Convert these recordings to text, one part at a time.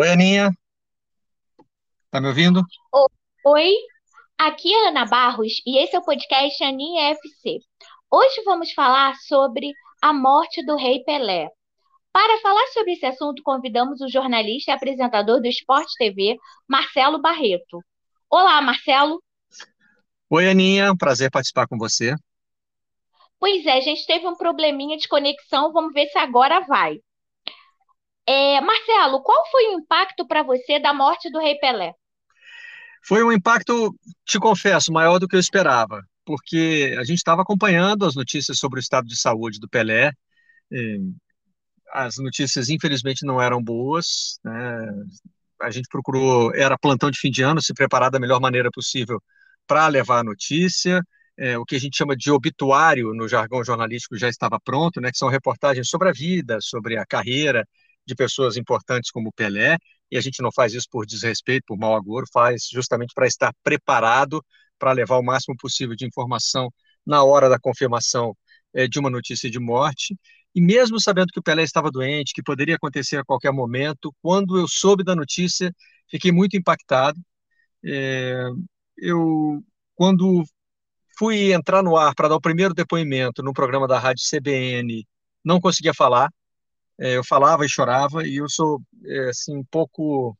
Oi, Aninha, tá me ouvindo? Oi, aqui é a Ana Barros e esse é o podcast Aninha FC. Hoje vamos falar sobre a morte do Rei Pelé. Para falar sobre esse assunto, convidamos o jornalista e apresentador do Esporte TV, Marcelo Barreto. Olá, Marcelo. Oi, Aninha, prazer participar com você. Pois é, a gente teve um probleminha de conexão, vamos ver se agora vai. É, Marcelo, qual foi o impacto para você da morte do Rei Pelé? Foi um impacto, te confesso, maior do que eu esperava, porque a gente estava acompanhando as notícias sobre o estado de saúde do Pelé. As notícias, infelizmente, não eram boas. Né? A gente procurou, era plantão de fim de ano, se preparar da melhor maneira possível para levar a notícia. É, o que a gente chama de obituário no jargão jornalístico já estava pronto, né, que são reportagens sobre a vida, sobre a carreira de pessoas importantes como Pelé, e a gente não faz isso por desrespeito, por mau agouro, faz justamente para estar preparado para levar o máximo possível de informação na hora da confirmação é, de uma notícia de morte. E mesmo sabendo que o Pelé estava doente, que poderia acontecer a qualquer momento, quando eu soube da notícia, fiquei muito impactado. É, eu, quando fui entrar no ar para dar o primeiro depoimento no programa da rádio CBN, não conseguia falar, é, eu falava e chorava, e eu sou, é, assim, um pouco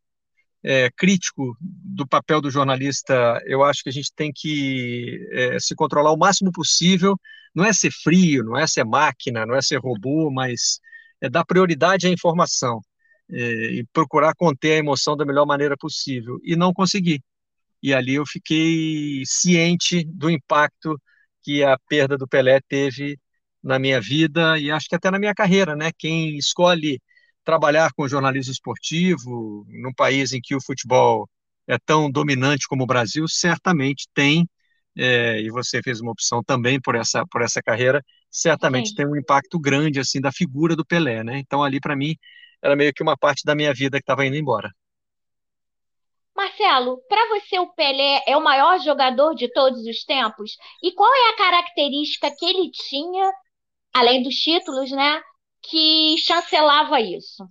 é, crítico do papel do jornalista. Eu acho que a gente tem que é, se controlar o máximo possível. Não é ser frio, não é ser máquina, não é ser robô, mas é dar prioridade à informação é, e procurar conter a emoção da melhor maneira possível. E não consegui. E ali eu fiquei ciente do impacto que a perda do Pelé teve na minha vida e acho que até na minha carreira, né? Quem escolhe trabalhar com jornalismo esportivo num país em que o futebol é tão dominante como o Brasil, certamente tem, é, e você fez uma opção também por essa, por essa carreira, certamente Sim. tem um impacto grande assim da figura do Pelé, né? Então ali para mim era meio que uma parte da minha vida que estava indo embora. Marcelo, para você o Pelé é o maior jogador de todos os tempos? E qual é a característica que ele tinha além dos títulos, né, que chancelava isso.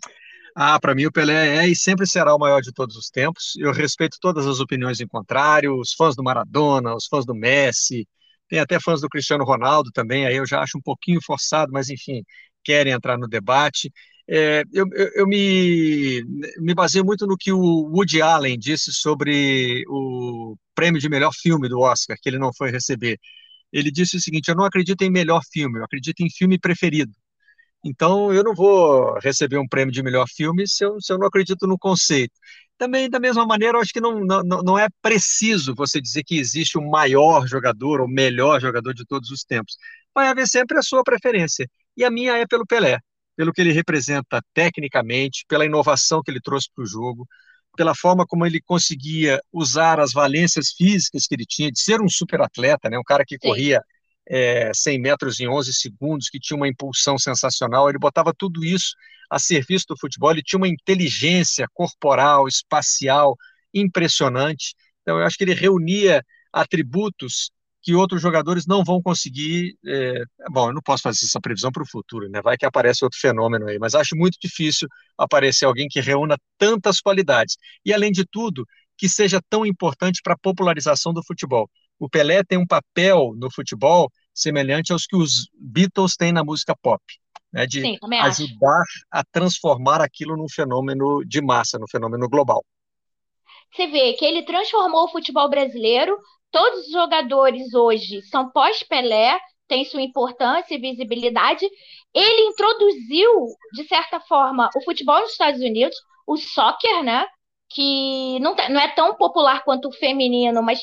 Ah, para mim o Pelé é e sempre será o maior de todos os tempos. Eu respeito todas as opiniões em contrário, os fãs do Maradona, os fãs do Messi, tem até fãs do Cristiano Ronaldo também, aí eu já acho um pouquinho forçado, mas enfim, querem entrar no debate. É, eu, eu, eu me, me baseio muito no que o Woody Allen disse sobre o prêmio de melhor filme do Oscar, que ele não foi receber ele disse o seguinte: Eu não acredito em melhor filme, eu acredito em filme preferido. Então, eu não vou receber um prêmio de melhor filme se eu, se eu não acredito no conceito. Também, da mesma maneira, eu acho que não, não, não é preciso você dizer que existe o maior jogador ou melhor jogador de todos os tempos. Vai haver sempre a sua preferência. E a minha é pelo Pelé, pelo que ele representa tecnicamente, pela inovação que ele trouxe para o jogo, pela forma como ele conseguia usar as valências físicas que ele tinha, de ser um super atleta, né? um cara que Sim. corria é, 100 metros em 11 segundos, que tinha uma impulsão sensacional, ele botava tudo isso a serviço do futebol, ele tinha uma inteligência corporal, espacial impressionante, então eu acho que ele reunia atributos que outros jogadores não vão conseguir. É, bom, eu não posso fazer essa previsão para o futuro, né? Vai que aparece outro fenômeno aí, mas acho muito difícil aparecer alguém que reúna tantas qualidades. E, além de tudo, que seja tão importante para a popularização do futebol. O Pelé tem um papel no futebol semelhante aos que os Beatles têm na música pop, né? de Sim, acho. ajudar a transformar aquilo num fenômeno de massa, num fenômeno global. Você vê que ele transformou o futebol brasileiro. Todos os jogadores hoje são pós-Pelé, têm sua importância e visibilidade. Ele introduziu, de certa forma, o futebol nos Estados Unidos, o soccer, né? Que não, tá- não é tão popular quanto o feminino, mas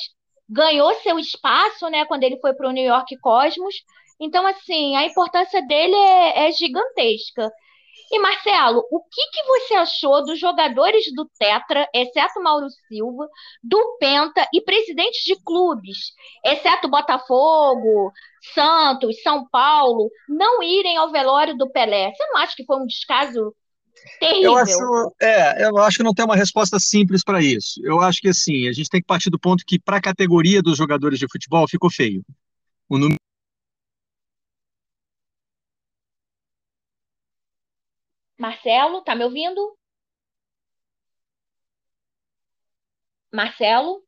ganhou seu espaço, né? Quando ele foi para o New York Cosmos. Então, assim, a importância dele é, é gigantesca. E Marcelo, o que que você achou dos jogadores do Tetra, exceto Mauro Silva, do Penta e presidentes de clubes, exceto Botafogo, Santos, São Paulo, não irem ao velório do Pelé? Você não acha que foi um descaso Eu terrível? acho, é, eu acho que não tem uma resposta simples para isso. Eu acho que assim, a gente tem que partir do ponto que para a categoria dos jogadores de futebol ficou feio. O número Marcelo, tá me ouvindo? Marcelo?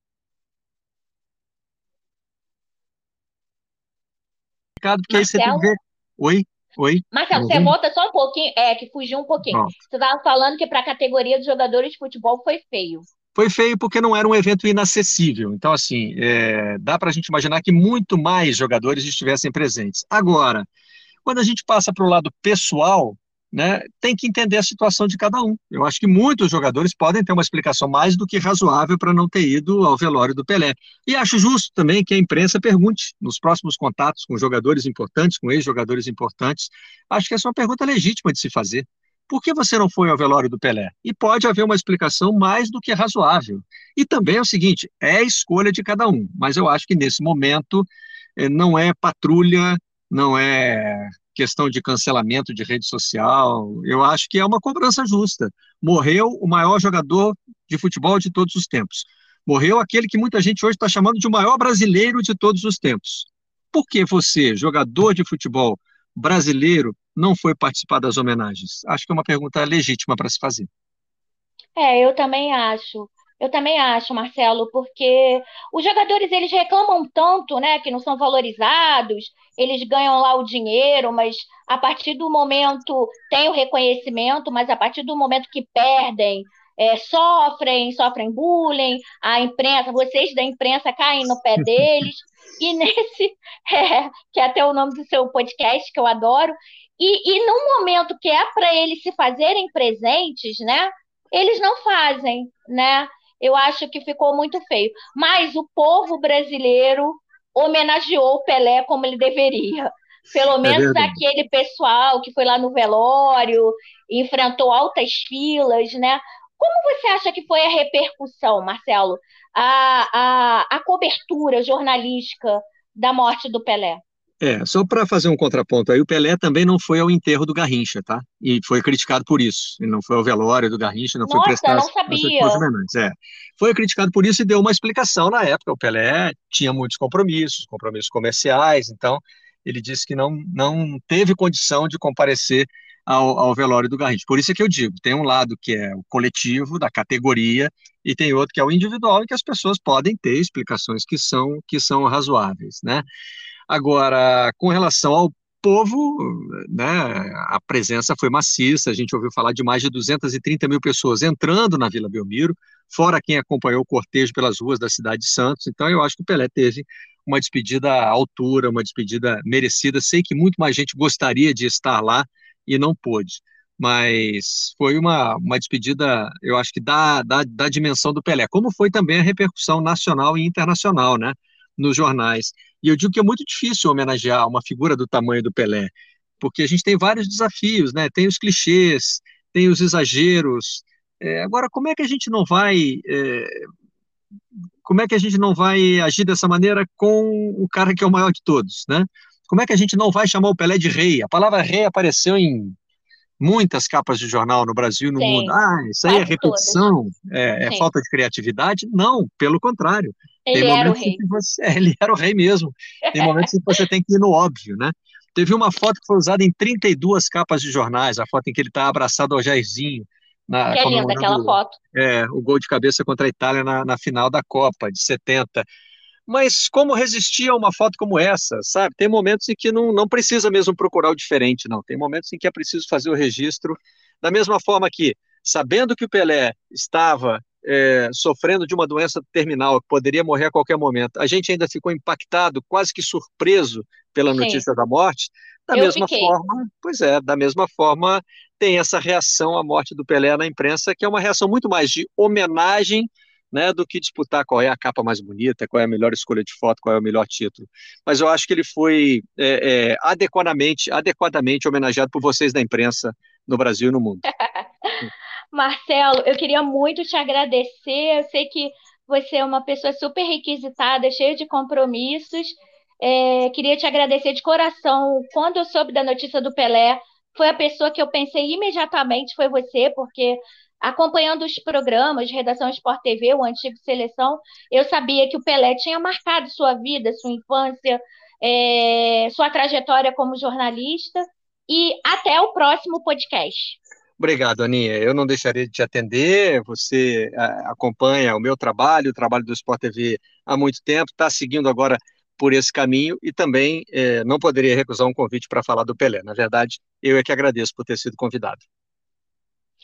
Porque aí você ver. Oi? Oi? Marcelo, você volta só um pouquinho. É, que fugiu um pouquinho. Você estava falando que para a categoria de jogadores de futebol foi feio. Foi feio porque não era um evento inacessível. Então, assim, é, dá para a gente imaginar que muito mais jogadores estivessem presentes. Agora, quando a gente passa para o lado pessoal, né, tem que entender a situação de cada um. Eu acho que muitos jogadores podem ter uma explicação mais do que razoável para não ter ido ao velório do Pelé. E acho justo também que a imprensa pergunte nos próximos contatos com jogadores importantes, com ex-jogadores importantes. Acho que essa é uma pergunta legítima de se fazer. Por que você não foi ao velório do Pelé? E pode haver uma explicação mais do que razoável. E também é o seguinte: é a escolha de cada um, mas eu acho que nesse momento eh, não é patrulha, não é questão de cancelamento de rede social. Eu acho que é uma cobrança justa. Morreu o maior jogador de futebol de todos os tempos. Morreu aquele que muita gente hoje está chamando de o maior brasileiro de todos os tempos. Por que você, jogador de futebol brasileiro, não foi participar das homenagens? Acho que é uma pergunta legítima para se fazer. É, eu também acho. Eu também acho, Marcelo, porque os jogadores eles reclamam tanto, né, que não são valorizados, eles ganham lá o dinheiro, mas a partir do momento tem o reconhecimento, mas a partir do momento que perdem, é, sofrem, sofrem bullying, a imprensa, vocês da imprensa caem no pé deles. E nesse, é, que é até o nome do seu podcast, que eu adoro, e, e num momento que é para eles se fazerem presentes, né? Eles não fazem, né? Eu acho que ficou muito feio. Mas o povo brasileiro homenageou o Pelé como ele deveria. Pelo é menos é aquele pessoal que foi lá no velório, enfrentou altas filas, né? Como você acha que foi a repercussão, Marcelo? A, a, a cobertura jornalística da morte do Pelé? É, só para fazer um contraponto aí, o Pelé também não foi ao enterro do Garrincha, tá? E foi criticado por isso. Ele não foi ao velório do Garrincha, não Nossa, foi prestar não sabia. as é. Foi criticado por isso e deu uma explicação na época. O Pelé tinha muitos compromissos, compromissos comerciais, então ele disse que não, não teve condição de comparecer ao, ao velório do Garrincha. Por isso é que eu digo, tem um lado que é o coletivo, da categoria, e tem outro que é o individual, e que as pessoas podem ter explicações que são, que são razoáveis, né? Agora, com relação ao povo, né, a presença foi maciça, a gente ouviu falar de mais de 230 mil pessoas entrando na Vila Belmiro, fora quem acompanhou o cortejo pelas ruas da cidade de Santos, então eu acho que o Pelé teve uma despedida à altura, uma despedida merecida, sei que muito mais gente gostaria de estar lá e não pôde, mas foi uma, uma despedida, eu acho que da, da, da dimensão do Pelé, como foi também a repercussão nacional e internacional, né, nos jornais, e eu digo que é muito difícil homenagear uma figura do tamanho do Pelé, porque a gente tem vários desafios, né? Tem os clichês, tem os exageros. É, agora, como é que a gente não vai é, como é que a gente não vai agir dessa maneira com o cara que é o maior de todos, né? Como é que a gente não vai chamar o Pelé de rei? A palavra rei apareceu em muitas capas de jornal no Brasil e no Sim, mundo. Ah, isso aí é repetição, é, é falta de criatividade? Não, pelo contrário. Ele tem era o rei. Você, é, ele era o rei mesmo. Tem momentos em que você tem que ir no óbvio, né? Teve uma foto que foi usada em 32 capas de jornais, a foto em que ele está abraçado ao Jairzinho. Na, que é linda aquela foto. É, o gol de cabeça contra a Itália na, na final da Copa, de 70. Mas como resistir a uma foto como essa, sabe? Tem momentos em que não, não precisa mesmo procurar o diferente, não. Tem momentos em que é preciso fazer o registro da mesma forma que, sabendo que o Pelé estava é, sofrendo de uma doença terminal, que poderia morrer a qualquer momento, a gente ainda ficou impactado, quase que surpreso pela Sim. notícia da morte. Da Eu mesma fiquei. forma, pois é, da mesma forma tem essa reação à morte do Pelé na imprensa, que é uma reação muito mais de homenagem né, do que disputar qual é a capa mais bonita, qual é a melhor escolha de foto, qual é o melhor título. Mas eu acho que ele foi é, é, adequadamente, adequadamente homenageado por vocês da imprensa no Brasil e no mundo. Marcelo, eu queria muito te agradecer. Eu sei que você é uma pessoa super requisitada, cheia de compromissos. É, queria te agradecer de coração. Quando eu soube da notícia do Pelé, foi a pessoa que eu pensei imediatamente foi você, porque acompanhando os programas de Redação Sport TV, o antigo Seleção, eu sabia que o Pelé tinha marcado sua vida, sua infância, é, sua trajetória como jornalista. E até o próximo podcast. Obrigado, Aninha. Eu não deixaria de te atender. Você a, acompanha o meu trabalho, o trabalho do Sport TV há muito tempo, está seguindo agora por esse caminho e também é, não poderia recusar um convite para falar do Pelé. Na verdade, eu é que agradeço por ter sido convidado.